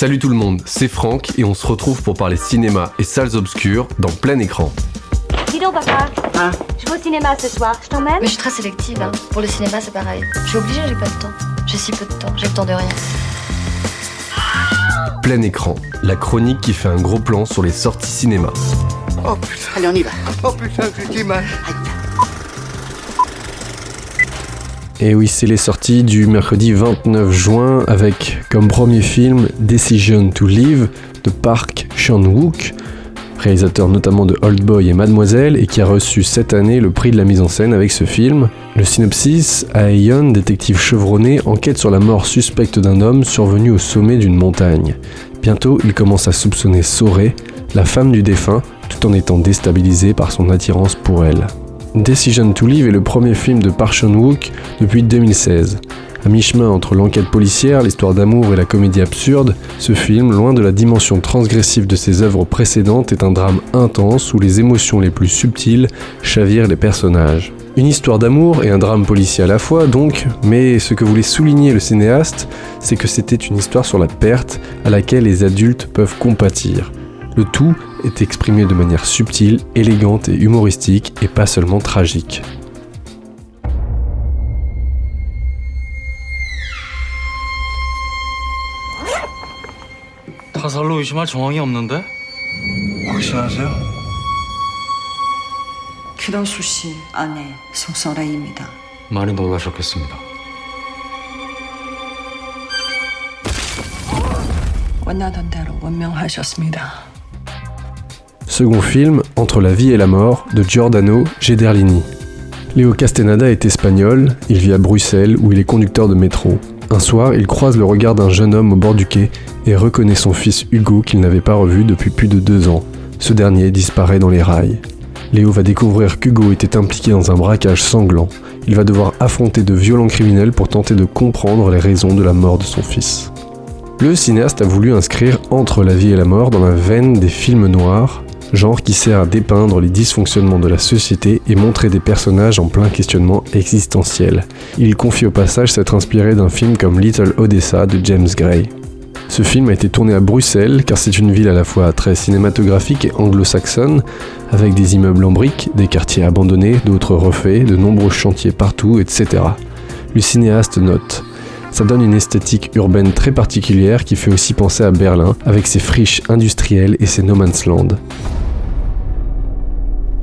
Salut tout le monde, c'est Franck et on se retrouve pour parler cinéma et salles obscures dans plein écran. Dis donc, papa. Hein Je vais au cinéma ce soir. Je t'emmène Mais je suis très sélective. hein. Pour le cinéma, c'est pareil. Je suis obligée, j'ai pas le temps. J'ai si peu de temps. J'ai le temps de rien. Plein écran, la chronique qui fait un gros plan sur les sorties cinéma. Oh putain, allez on y va. Oh putain, j'ai mal. Et oui, c'est les sorties du mercredi 29 juin avec comme premier film Decision to Live de Park Chan-wook, réalisateur notamment de Old Boy et Mademoiselle et qui a reçu cette année le prix de la mise en scène avec ce film. Le synopsis, Aeon, détective chevronné, enquête sur la mort suspecte d'un homme survenu au sommet d'une montagne. Bientôt, il commence à soupçonner Soré, la femme du défunt, tout en étant déstabilisé par son attirance pour elle. Decision to Live est le premier film de Park Chan-wook depuis 2016. À mi-chemin entre l'enquête policière, l'histoire d'amour et la comédie absurde, ce film, loin de la dimension transgressive de ses œuvres précédentes, est un drame intense où les émotions les plus subtiles chavirent les personnages. Une histoire d'amour et un drame policier à la fois, donc, mais ce que voulait souligner le cinéaste, c'est que c'était une histoire sur la perte à laquelle les adultes peuvent compatir. Le tout est exprimé de manière subtile, élégante et humoristique, et pas seulement tragique. 타살로 의심할 정황이 없는데? 확신하세요? 김영수 씨 아내 송설아입니다. 많이 놀라셨겠습니다. 원하던 대로 원명하셨습니다. Second film, Entre la vie et la mort, de Giordano Gederlini. Léo Castenada est espagnol, il vit à Bruxelles où il est conducteur de métro. Un soir, il croise le regard d'un jeune homme au bord du quai et reconnaît son fils Hugo qu'il n'avait pas revu depuis plus de deux ans. Ce dernier disparaît dans les rails. Léo va découvrir qu'Hugo était impliqué dans un braquage sanglant. Il va devoir affronter de violents criminels pour tenter de comprendre les raisons de la mort de son fils. Le cinéaste a voulu inscrire Entre la vie et la mort dans la veine des films noirs, genre qui sert à dépeindre les dysfonctionnements de la société et montrer des personnages en plein questionnement existentiel. Il confie au passage s'être inspiré d'un film comme Little Odessa de James Gray. Ce film a été tourné à Bruxelles car c'est une ville à la fois très cinématographique et anglo-saxonne, avec des immeubles en briques, des quartiers abandonnés, d'autres refaits, de nombreux chantiers partout, etc. Le cinéaste note ça donne une esthétique urbaine très particulière qui fait aussi penser à Berlin, avec ses friches industrielles et ses no man's land.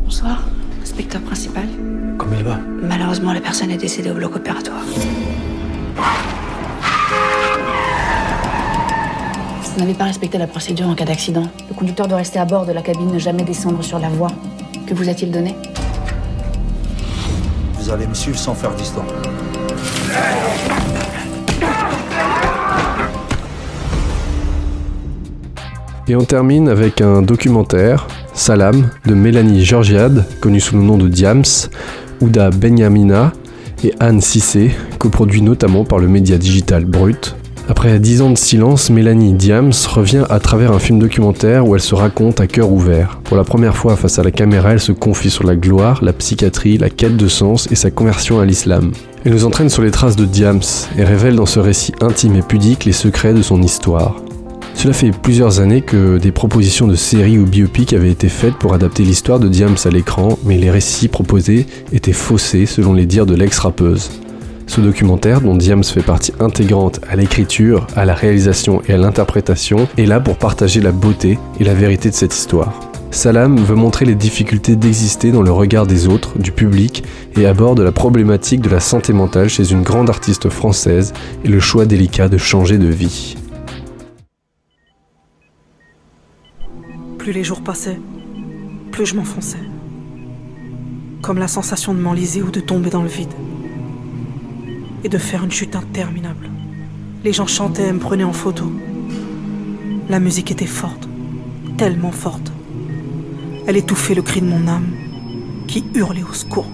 Bonsoir, inspecteur principal. Comme il va Malheureusement, la personne est décédée au bloc opératoire. Vous n'avez pas respecté la procédure en cas d'accident. Le conducteur doit rester à bord de la cabine, ne jamais descendre sur la voie. Que vous a-t-il donné? Vous allez me suivre sans faire distant. Et on termine avec un documentaire, Salam, de Mélanie Georgiade, connue sous le nom de Diams, Ouda Benyamina et Anne Cissé, coproduit notamment par le média digital Brut. Après 10 ans de silence, Mélanie Diams revient à travers un film documentaire où elle se raconte à cœur ouvert. Pour la première fois face à la caméra, elle se confie sur la gloire, la psychiatrie, la quête de sens et sa conversion à l'islam. Elle nous entraîne sur les traces de Diams et révèle dans ce récit intime et pudique les secrets de son histoire. Cela fait plusieurs années que des propositions de séries ou biopics avaient été faites pour adapter l'histoire de Diams à l'écran, mais les récits proposés étaient faussés selon les dires de l'ex-rappeuse. Ce documentaire, dont Diams fait partie intégrante à l'écriture, à la réalisation et à l'interprétation, est là pour partager la beauté et la vérité de cette histoire. Salam veut montrer les difficultés d'exister dans le regard des autres, du public, et aborde la problématique de la santé mentale chez une grande artiste française et le choix délicat de changer de vie. Plus les jours passaient, plus je m'enfonçais. Comme la sensation de m'enliser ou de tomber dans le vide. Et de faire une chute interminable. Les gens chantaient et me prenaient en photo. La musique était forte, tellement forte. Elle étouffait le cri de mon âme, qui hurlait au secours.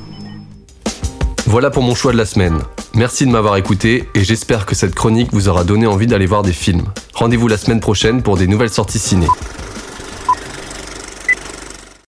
Voilà pour mon choix de la semaine. Merci de m'avoir écouté et j'espère que cette chronique vous aura donné envie d'aller voir des films. Rendez-vous la semaine prochaine pour des nouvelles sorties ciné.